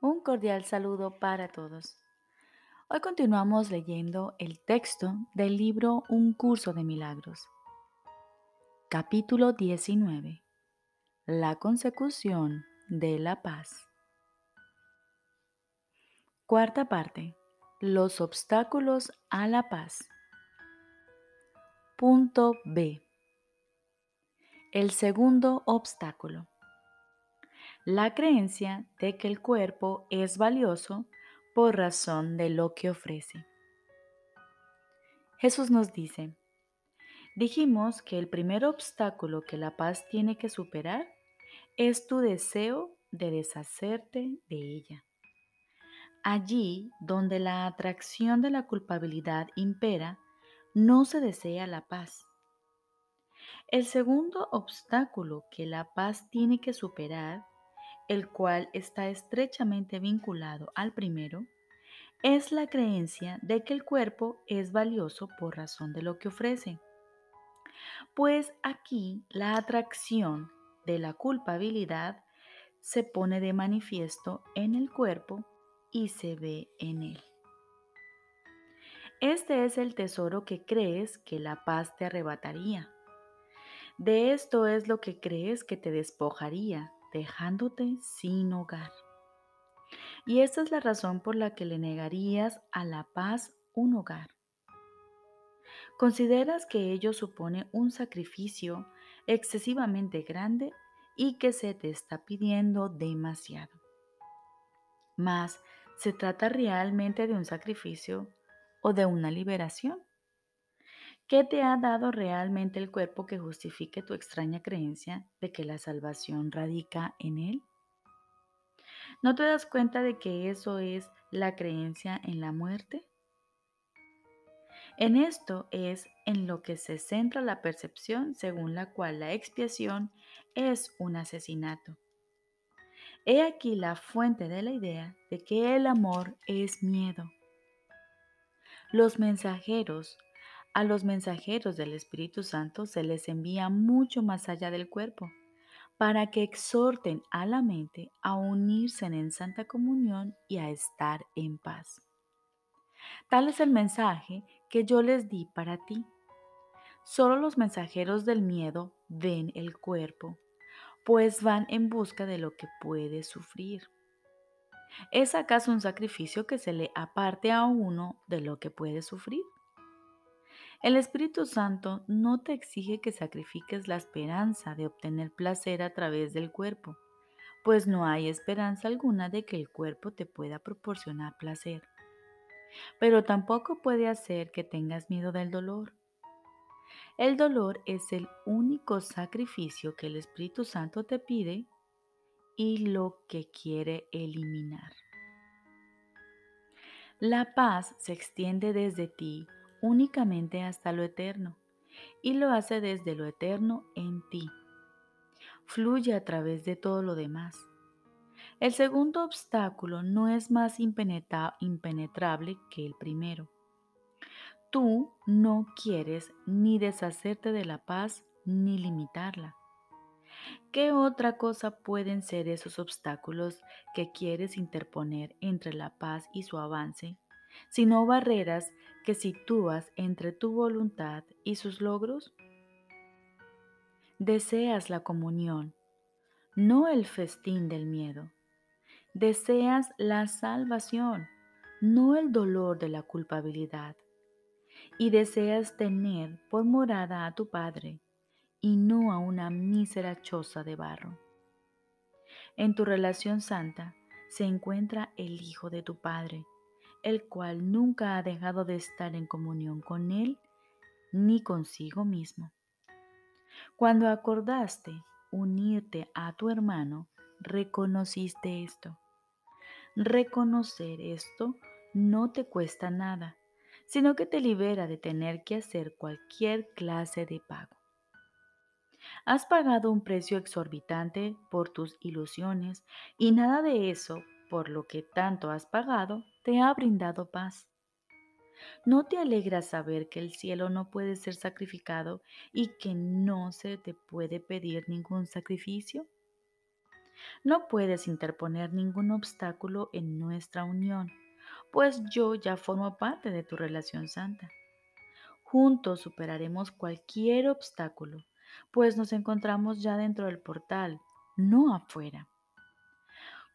Un cordial saludo para todos. Hoy continuamos leyendo el texto del libro Un curso de milagros. Capítulo 19. La consecución de la paz. Cuarta parte. Los obstáculos a la paz. Punto B. El segundo obstáculo la creencia de que el cuerpo es valioso por razón de lo que ofrece. Jesús nos dice, dijimos que el primer obstáculo que la paz tiene que superar es tu deseo de deshacerte de ella. Allí donde la atracción de la culpabilidad impera, no se desea la paz. El segundo obstáculo que la paz tiene que superar el cual está estrechamente vinculado al primero, es la creencia de que el cuerpo es valioso por razón de lo que ofrece. Pues aquí la atracción de la culpabilidad se pone de manifiesto en el cuerpo y se ve en él. Este es el tesoro que crees que la paz te arrebataría. De esto es lo que crees que te despojaría dejándote sin hogar. Y esta es la razón por la que le negarías a la paz un hogar. Consideras que ello supone un sacrificio excesivamente grande y que se te está pidiendo demasiado. Mas, ¿se trata realmente de un sacrificio o de una liberación? ¿Qué te ha dado realmente el cuerpo que justifique tu extraña creencia de que la salvación radica en él? ¿No te das cuenta de que eso es la creencia en la muerte? En esto es en lo que se centra la percepción según la cual la expiación es un asesinato. He aquí la fuente de la idea de que el amor es miedo. Los mensajeros a los mensajeros del Espíritu Santo se les envía mucho más allá del cuerpo, para que exhorten a la mente a unirse en santa comunión y a estar en paz. Tal es el mensaje que yo les di para ti. Solo los mensajeros del miedo ven el cuerpo, pues van en busca de lo que puede sufrir. ¿Es acaso un sacrificio que se le aparte a uno de lo que puede sufrir? El Espíritu Santo no te exige que sacrifiques la esperanza de obtener placer a través del cuerpo, pues no hay esperanza alguna de que el cuerpo te pueda proporcionar placer. Pero tampoco puede hacer que tengas miedo del dolor. El dolor es el único sacrificio que el Espíritu Santo te pide y lo que quiere eliminar. La paz se extiende desde ti únicamente hasta lo eterno y lo hace desde lo eterno en ti. Fluye a través de todo lo demás. El segundo obstáculo no es más impenetrable que el primero. Tú no quieres ni deshacerte de la paz ni limitarla. ¿Qué otra cosa pueden ser esos obstáculos que quieres interponer entre la paz y su avance, sino barreras que sitúas entre tu voluntad y sus logros? Deseas la comunión, no el festín del miedo. Deseas la salvación, no el dolor de la culpabilidad. Y deseas tener por morada a tu Padre y no a una mísera choza de barro. En tu relación santa se encuentra el Hijo de tu Padre, el cual nunca ha dejado de estar en comunión con Él ni consigo mismo. Cuando acordaste unirte a tu hermano, reconociste esto. Reconocer esto no te cuesta nada, sino que te libera de tener que hacer cualquier clase de pago. Has pagado un precio exorbitante por tus ilusiones y nada de eso por lo que tanto has pagado, te ha brindado paz. ¿No te alegra saber que el cielo no puede ser sacrificado y que no se te puede pedir ningún sacrificio? No puedes interponer ningún obstáculo en nuestra unión, pues yo ya formo parte de tu relación santa. Juntos superaremos cualquier obstáculo, pues nos encontramos ya dentro del portal, no afuera.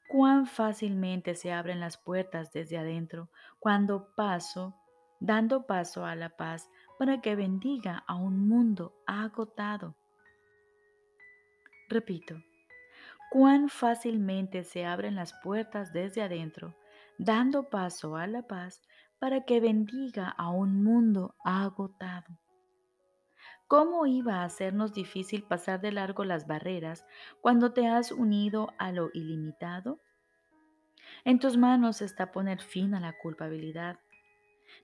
Cuán fácilmente se abren las puertas desde adentro cuando paso, dando paso a la paz para que bendiga a un mundo agotado. Repito, cuán fácilmente se abren las puertas desde adentro, dando paso a la paz para que bendiga a un mundo agotado. ¿Cómo iba a hacernos difícil pasar de largo las barreras cuando te has unido a lo ilimitado? En tus manos está poner fin a la culpabilidad.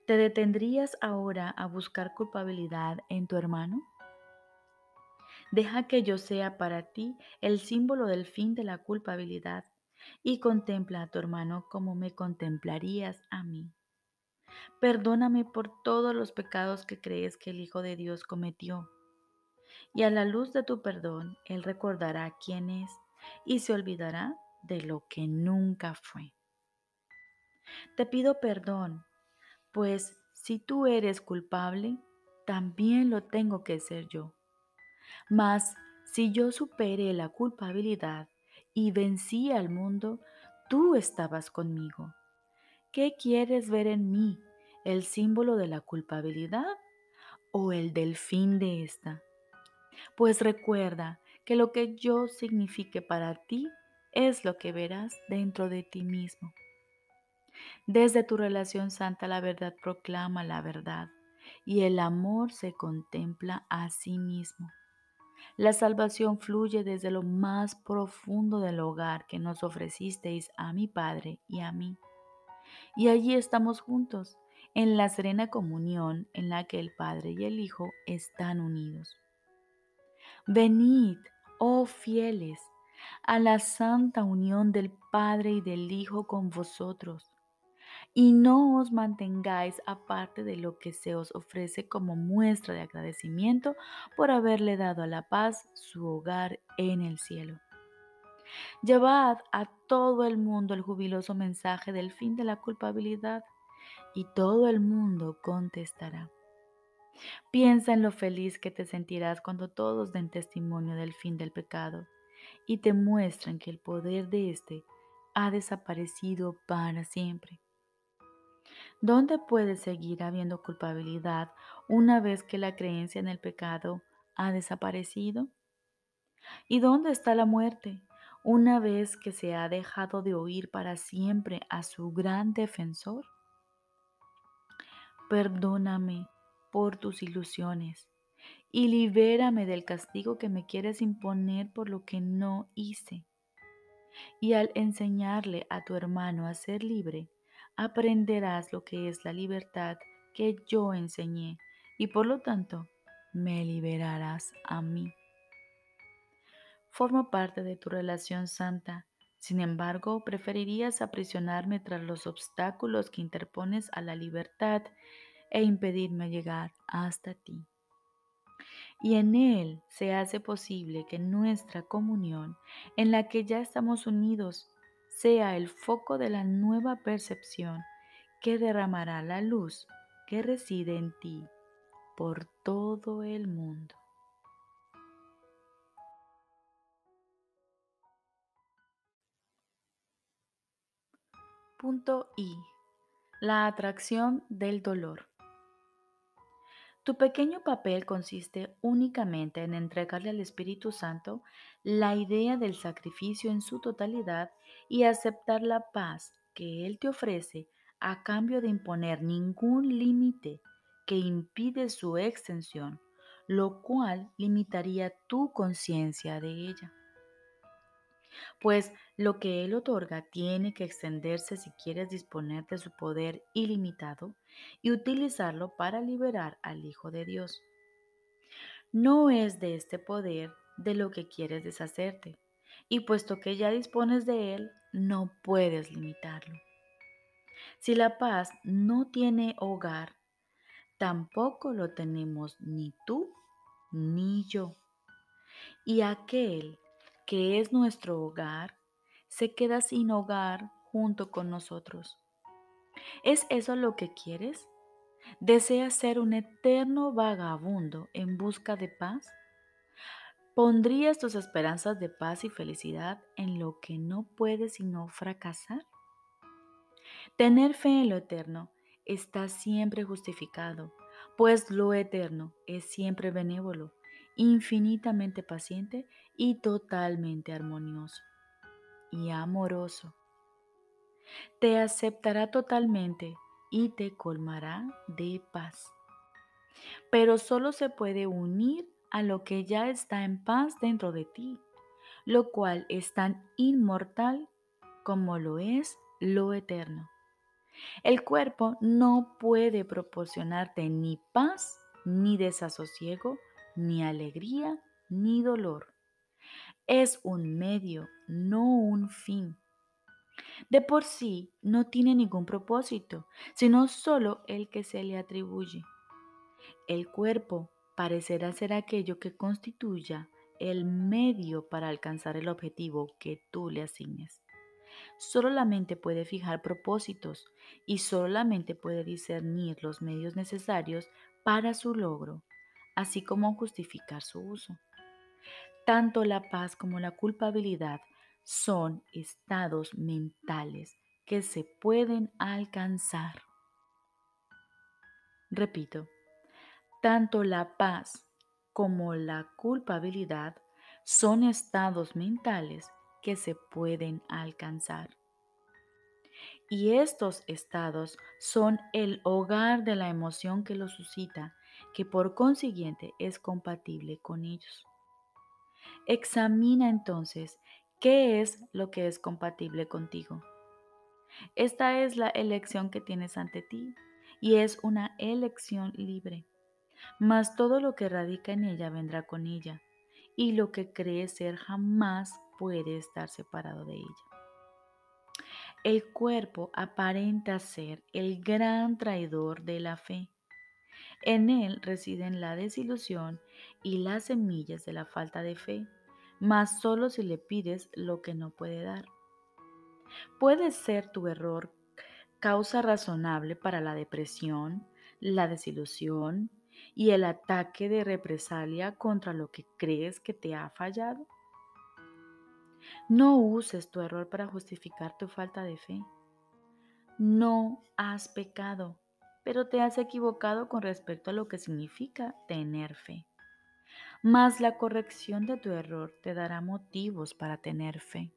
¿Te detendrías ahora a buscar culpabilidad en tu hermano? Deja que yo sea para ti el símbolo del fin de la culpabilidad y contempla a tu hermano como me contemplarías a mí. Perdóname por todos los pecados que crees que el Hijo de Dios cometió. Y a la luz de tu perdón, Él recordará quién es y se olvidará de lo que nunca fue. Te pido perdón, pues si tú eres culpable, también lo tengo que ser yo. Mas si yo superé la culpabilidad y vencí al mundo, tú estabas conmigo. ¿Qué quieres ver en mí? ¿El símbolo de la culpabilidad o el del fin de esta? Pues recuerda que lo que yo signifique para ti es lo que verás dentro de ti mismo. Desde tu relación santa la verdad proclama la verdad y el amor se contempla a sí mismo. La salvación fluye desde lo más profundo del hogar que nos ofrecisteis a mi Padre y a mí. Y allí estamos juntos, en la serena comunión en la que el Padre y el Hijo están unidos. Venid, oh fieles, a la santa unión del Padre y del Hijo con vosotros y no os mantengáis aparte de lo que se os ofrece como muestra de agradecimiento por haberle dado a la paz su hogar en el cielo. Llevad a todo el mundo el jubiloso mensaje del fin de la culpabilidad y todo el mundo contestará. Piensa en lo feliz que te sentirás cuando todos den testimonio del fin del pecado y te muestran que el poder de éste ha desaparecido para siempre. ¿Dónde puede seguir habiendo culpabilidad una vez que la creencia en el pecado ha desaparecido? ¿Y dónde está la muerte una vez que se ha dejado de oír para siempre a su gran defensor? Perdóname por tus ilusiones y libérame del castigo que me quieres imponer por lo que no hice. Y al enseñarle a tu hermano a ser libre, aprenderás lo que es la libertad que yo enseñé y por lo tanto me liberarás a mí. Formo parte de tu relación santa, sin embargo preferirías aprisionarme tras los obstáculos que interpones a la libertad e impedirme llegar hasta ti. Y en Él se hace posible que nuestra comunión, en la que ya estamos unidos, sea el foco de la nueva percepción que derramará la luz que reside en ti por todo el mundo. Punto I. La atracción del dolor. Tu pequeño papel consiste únicamente en entregarle al Espíritu Santo la idea del sacrificio en su totalidad y aceptar la paz que Él te ofrece a cambio de imponer ningún límite que impide su extensión, lo cual limitaría tu conciencia de ella. Pues lo que Él otorga tiene que extenderse si quieres disponer de su poder ilimitado y utilizarlo para liberar al Hijo de Dios. No es de este poder de lo que quieres deshacerte, y puesto que ya dispones de él, no puedes limitarlo. Si la paz no tiene hogar, tampoco lo tenemos ni tú ni yo. Y aquel que es nuestro hogar, se queda sin hogar junto con nosotros. ¿Es eso lo que quieres? ¿Deseas ser un eterno vagabundo en busca de paz? ¿Pondrías tus esperanzas de paz y felicidad en lo que no puedes sino fracasar? Tener fe en lo eterno está siempre justificado, pues lo eterno es siempre benévolo, infinitamente paciente y totalmente armonioso y amoroso. Te aceptará totalmente y te colmará de paz. Pero solo se puede unir a lo que ya está en paz dentro de ti, lo cual es tan inmortal como lo es lo eterno. El cuerpo no puede proporcionarte ni paz, ni desasosiego, ni alegría, ni dolor. Es un medio, no un fin. De por sí no tiene ningún propósito, sino solo el que se le atribuye. El cuerpo parecerá ser aquello que constituya el medio para alcanzar el objetivo que tú le asignes. Solo la mente puede fijar propósitos y solo la mente puede discernir los medios necesarios para su logro, así como justificar su uso. Tanto la paz como la culpabilidad son estados mentales que se pueden alcanzar. Repito, tanto la paz como la culpabilidad son estados mentales que se pueden alcanzar. Y estos estados son el hogar de la emoción que los suscita, que por consiguiente es compatible con ellos. Examina entonces qué es lo que es compatible contigo. Esta es la elección que tienes ante ti y es una elección libre. Mas todo lo que radica en ella vendrá con ella, y lo que crees ser jamás puede estar separado de ella. El cuerpo aparenta ser el gran traidor de la fe. En él residen la desilusión y las semillas de la falta de fe, mas solo si le pides lo que no puede dar. Puede ser tu error causa razonable para la depresión, la desilusión y el ataque de represalia contra lo que crees que te ha fallado. No uses tu error para justificar tu falta de fe. No has pecado, pero te has equivocado con respecto a lo que significa tener fe. Mas la corrección de tu error te dará motivos para tener fe.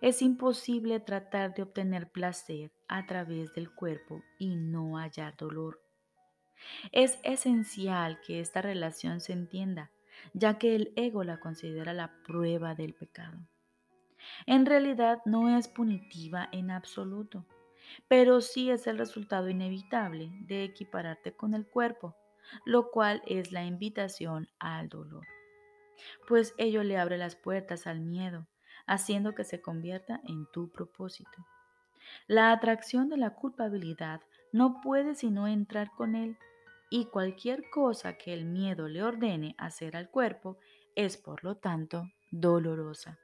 Es imposible tratar de obtener placer a través del cuerpo y no hallar dolor. Es esencial que esta relación se entienda ya que el ego la considera la prueba del pecado. En realidad no es punitiva en absoluto, pero sí es el resultado inevitable de equipararte con el cuerpo, lo cual es la invitación al dolor, pues ello le abre las puertas al miedo, haciendo que se convierta en tu propósito. La atracción de la culpabilidad no puede sino entrar con él y cualquier cosa que el miedo le ordene hacer al cuerpo es por lo tanto dolorosa.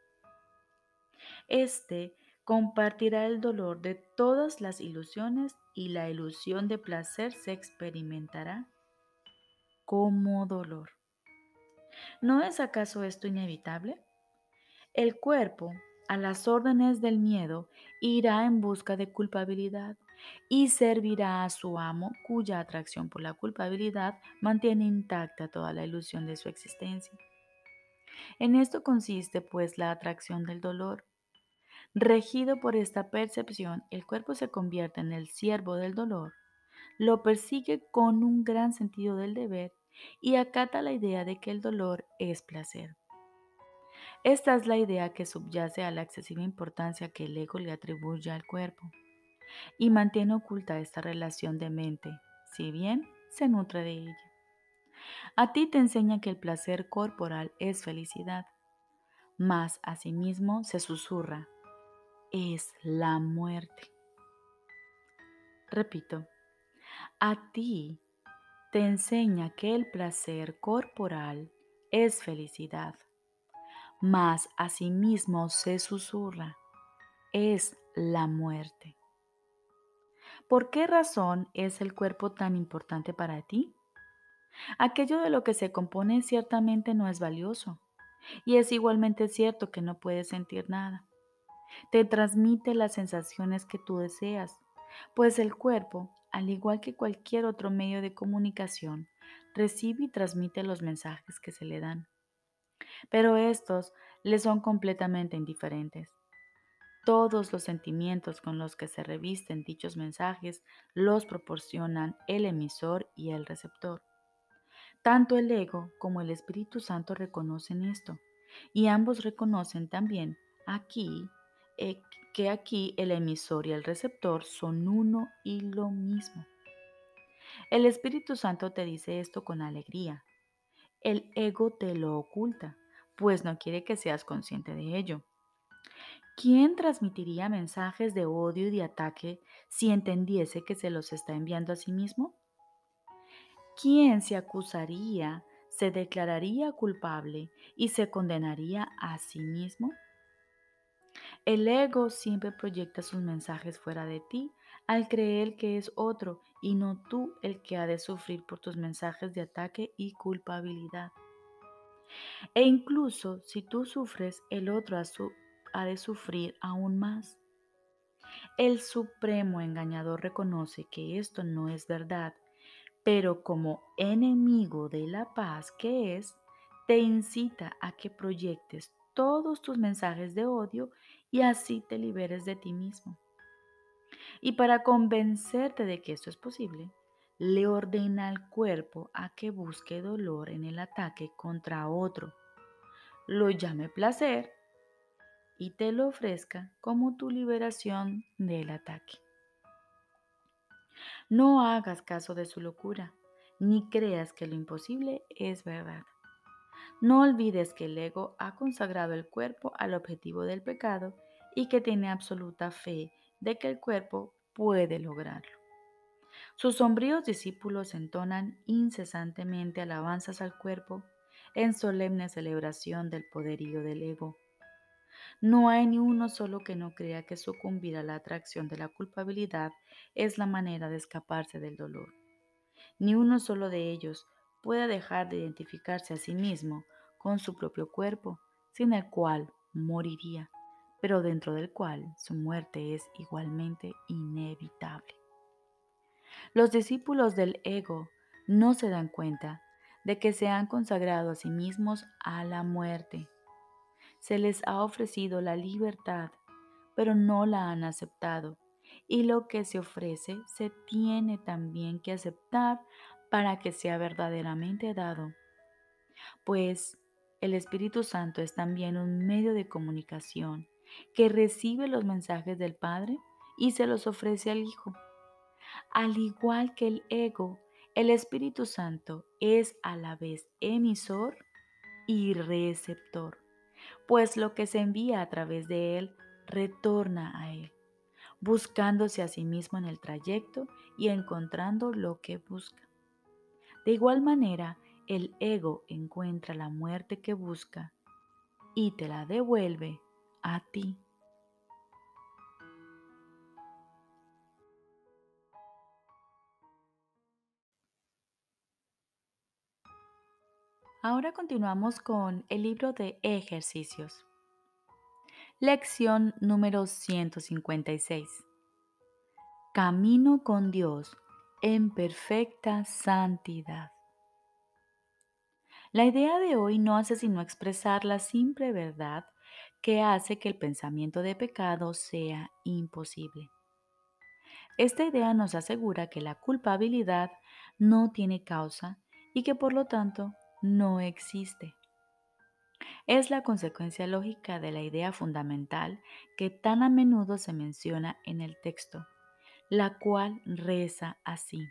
Este compartirá el dolor de todas las ilusiones y la ilusión de placer se experimentará como dolor. ¿No es acaso esto inevitable? El cuerpo, a las órdenes del miedo, irá en busca de culpabilidad y servirá a su amo cuya atracción por la culpabilidad mantiene intacta toda la ilusión de su existencia. En esto consiste pues la atracción del dolor. Regido por esta percepción, el cuerpo se convierte en el siervo del dolor, lo persigue con un gran sentido del deber y acata la idea de que el dolor es placer. Esta es la idea que subyace a la excesiva importancia que el ego le atribuye al cuerpo y mantiene oculta esta relación de mente, si bien se nutre de ella. A ti te enseña que el placer corporal es felicidad, mas asimismo se susurra, es la muerte. Repito, a ti te enseña que el placer corporal es felicidad, mas asimismo se susurra, es la muerte. ¿Por qué razón es el cuerpo tan importante para ti? Aquello de lo que se compone ciertamente no es valioso, y es igualmente cierto que no puedes sentir nada. Te transmite las sensaciones que tú deseas, pues el cuerpo, al igual que cualquier otro medio de comunicación, recibe y transmite los mensajes que se le dan. Pero estos le son completamente indiferentes. Todos los sentimientos con los que se revisten dichos mensajes los proporcionan el emisor y el receptor. Tanto el ego como el Espíritu Santo reconocen esto, y ambos reconocen también aquí eh, que aquí el emisor y el receptor son uno y lo mismo. El Espíritu Santo te dice esto con alegría. El ego te lo oculta, pues no quiere que seas consciente de ello. ¿Quién transmitiría mensajes de odio y de ataque si entendiese que se los está enviando a sí mismo? ¿Quién se acusaría, se declararía culpable y se condenaría a sí mismo? El ego siempre proyecta sus mensajes fuera de ti al creer que es otro y no tú el que ha de sufrir por tus mensajes de ataque y culpabilidad. E incluso si tú sufres, el otro ha de sufrir aún más. El supremo engañador reconoce que esto no es verdad, pero como enemigo de la paz que es, te incita a que proyectes todos tus mensajes de odio y así te liberes de ti mismo. Y para convencerte de que esto es posible, le ordena al cuerpo a que busque dolor en el ataque contra otro, lo llame placer y te lo ofrezca como tu liberación del ataque. No hagas caso de su locura, ni creas que lo imposible es verdad. No olvides que el ego ha consagrado el cuerpo al objetivo del pecado y que tiene absoluta fe de que el cuerpo puede lograrlo. Sus sombríos discípulos entonan incesantemente alabanzas al cuerpo en solemne celebración del poderío del ego. No hay ni uno solo que no crea que sucumbir a la atracción de la culpabilidad es la manera de escaparse del dolor. Ni uno solo de ellos puede dejar de identificarse a sí mismo con su propio cuerpo, sin el cual moriría, pero dentro del cual su muerte es igualmente inevitable. Los discípulos del ego no se dan cuenta de que se han consagrado a sí mismos a la muerte. Se les ha ofrecido la libertad, pero no la han aceptado. Y lo que se ofrece se tiene también que aceptar para que sea verdaderamente dado. Pues el Espíritu Santo es también un medio de comunicación que recibe los mensajes del Padre y se los ofrece al Hijo. Al igual que el ego, el Espíritu Santo es a la vez emisor y receptor, pues lo que se envía a través de él retorna a él, buscándose a sí mismo en el trayecto y encontrando lo que busca. De igual manera, el ego encuentra la muerte que busca y te la devuelve a ti. Ahora continuamos con el libro de ejercicios. Lección número 156. Camino con Dios en perfecta santidad. La idea de hoy no hace sino expresar la simple verdad que hace que el pensamiento de pecado sea imposible. Esta idea nos asegura que la culpabilidad no tiene causa y que por lo tanto no existe. Es la consecuencia lógica de la idea fundamental que tan a menudo se menciona en el texto, la cual reza así.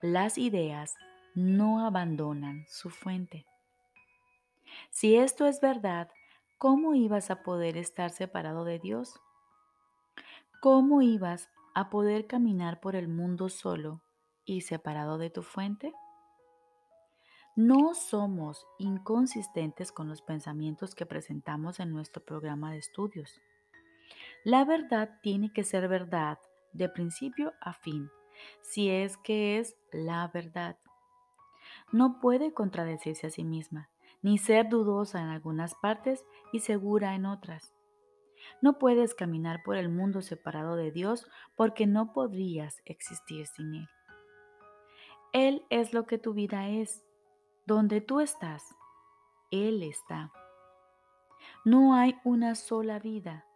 Las ideas no abandonan su fuente. Si esto es verdad, ¿cómo ibas a poder estar separado de Dios? ¿Cómo ibas a poder caminar por el mundo solo y separado de tu fuente? No somos inconsistentes con los pensamientos que presentamos en nuestro programa de estudios. La verdad tiene que ser verdad de principio a fin, si es que es la verdad. No puede contradecirse a sí misma, ni ser dudosa en algunas partes y segura en otras. No puedes caminar por el mundo separado de Dios porque no podrías existir sin Él. Él es lo que tu vida es. Donde tú estás, Él está. No hay una sola vida.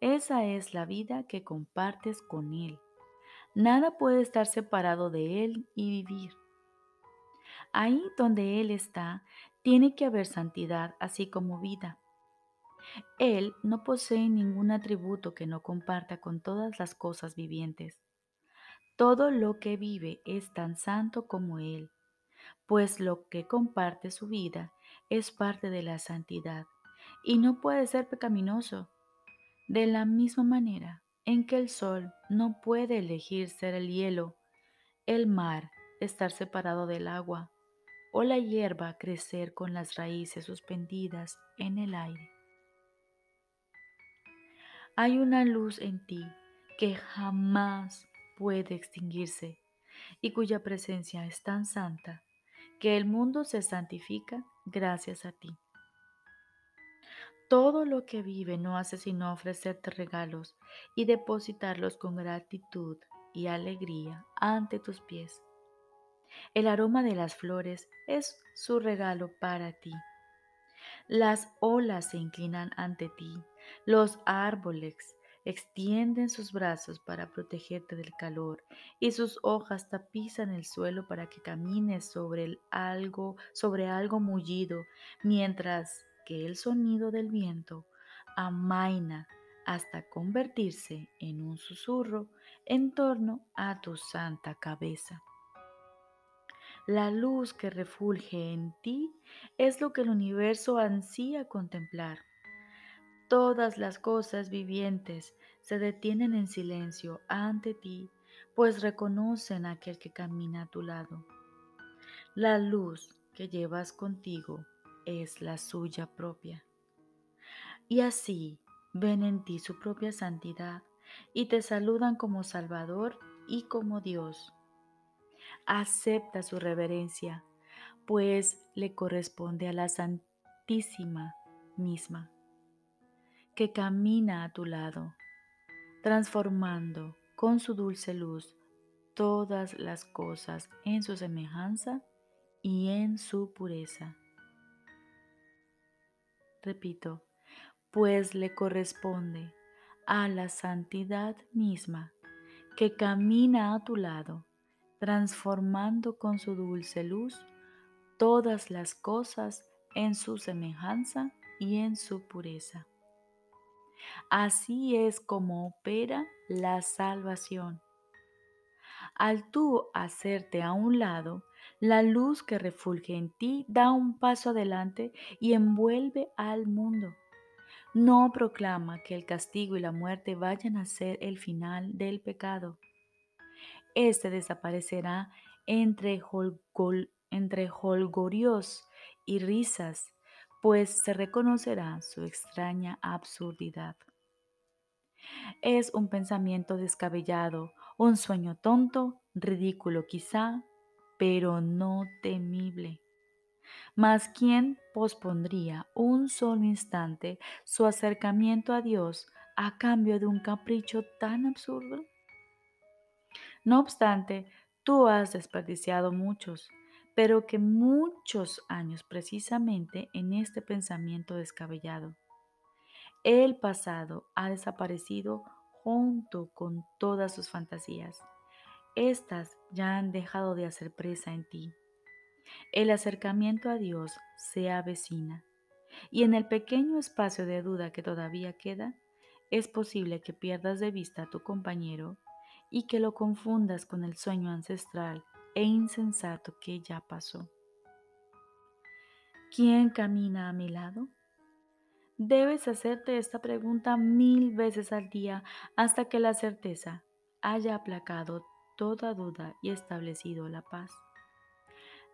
Esa es la vida que compartes con Él. Nada puede estar separado de Él y vivir. Ahí donde Él está, tiene que haber santidad así como vida. Él no posee ningún atributo que no comparta con todas las cosas vivientes. Todo lo que vive es tan santo como Él, pues lo que comparte su vida es parte de la santidad y no puede ser pecaminoso. De la misma manera en que el sol no puede elegir ser el hielo, el mar estar separado del agua o la hierba crecer con las raíces suspendidas en el aire. Hay una luz en ti que jamás puede extinguirse y cuya presencia es tan santa que el mundo se santifica gracias a ti. Todo lo que vive no hace sino ofrecerte regalos y depositarlos con gratitud y alegría ante tus pies. El aroma de las flores es su regalo para ti. Las olas se inclinan ante ti, los árboles extienden sus brazos para protegerte del calor y sus hojas tapizan el suelo para que camines sobre algo, sobre algo mullido, mientras que el sonido del viento amaina hasta convertirse en un susurro en torno a tu santa cabeza. La luz que refulge en ti es lo que el universo ansía contemplar. Todas las cosas vivientes se detienen en silencio ante ti, pues reconocen a aquel que camina a tu lado. La luz que llevas contigo es la suya propia. Y así ven en ti su propia santidad y te saludan como Salvador y como Dios. Acepta su reverencia, pues le corresponde a la Santísima misma que camina a tu lado, transformando con su dulce luz todas las cosas en su semejanza y en su pureza. Repito, pues le corresponde a la santidad misma que camina a tu lado, transformando con su dulce luz todas las cosas en su semejanza y en su pureza. Así es como opera la salvación. Al tú hacerte a un lado, la luz que refulge en ti da un paso adelante y envuelve al mundo. No proclama que el castigo y la muerte vayan a ser el final del pecado. Este desaparecerá entre, entre holgorios y risas pues se reconocerá su extraña absurdidad. Es un pensamiento descabellado, un sueño tonto, ridículo quizá, pero no temible. Mas ¿quién pospondría un solo instante su acercamiento a Dios a cambio de un capricho tan absurdo? No obstante, tú has desperdiciado muchos, pero que muchos años precisamente en este pensamiento descabellado. El pasado ha desaparecido junto con todas sus fantasías. Estas ya han dejado de hacer presa en ti. El acercamiento a Dios se avecina y en el pequeño espacio de duda que todavía queda, es posible que pierdas de vista a tu compañero y que lo confundas con el sueño ancestral e insensato que ya pasó. ¿Quién camina a mi lado? Debes hacerte esta pregunta mil veces al día hasta que la certeza haya aplacado toda duda y establecido la paz.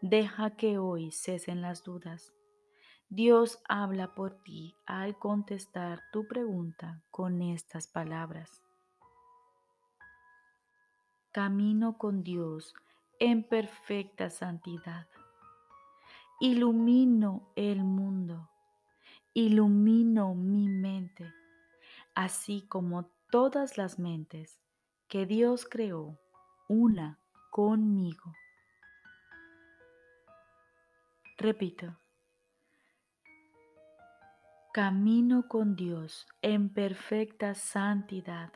Deja que hoy cesen las dudas. Dios habla por ti al contestar tu pregunta con estas palabras. Camino con Dios en perfecta santidad. Ilumino el mundo, ilumino mi mente, así como todas las mentes que Dios creó, una conmigo. Repito, camino con Dios en perfecta santidad.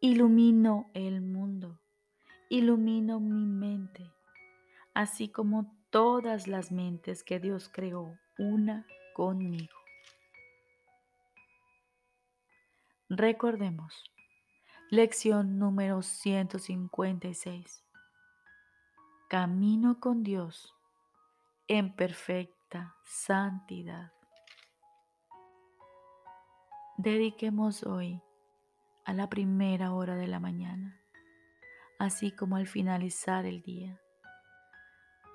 Ilumino el mundo, ilumino mi mente, así como todas las mentes que Dios creó, una conmigo. Recordemos, lección número 156. Camino con Dios en perfecta santidad. Dediquemos hoy a la primera hora de la mañana, así como al finalizar el día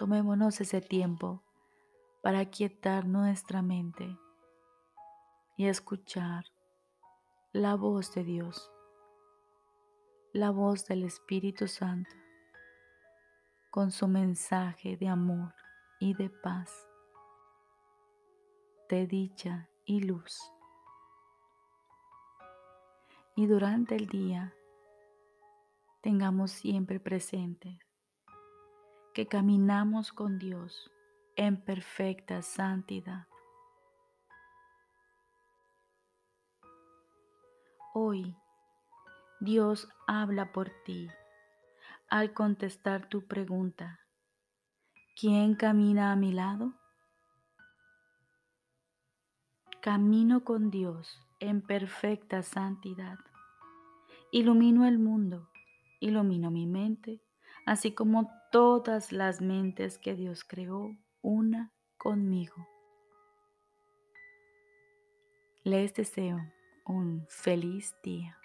Tomémonos ese tiempo para quietar nuestra mente y escuchar la voz de Dios, la voz del Espíritu Santo, con su mensaje de amor y de paz, de dicha y luz. Y durante el día tengamos siempre presente que caminamos con Dios en perfecta santidad. Hoy Dios habla por ti al contestar tu pregunta. ¿Quién camina a mi lado? Camino con Dios en perfecta santidad. Ilumino el mundo, ilumino mi mente, así como todas las mentes que Dios creó, una conmigo. Les deseo un feliz día.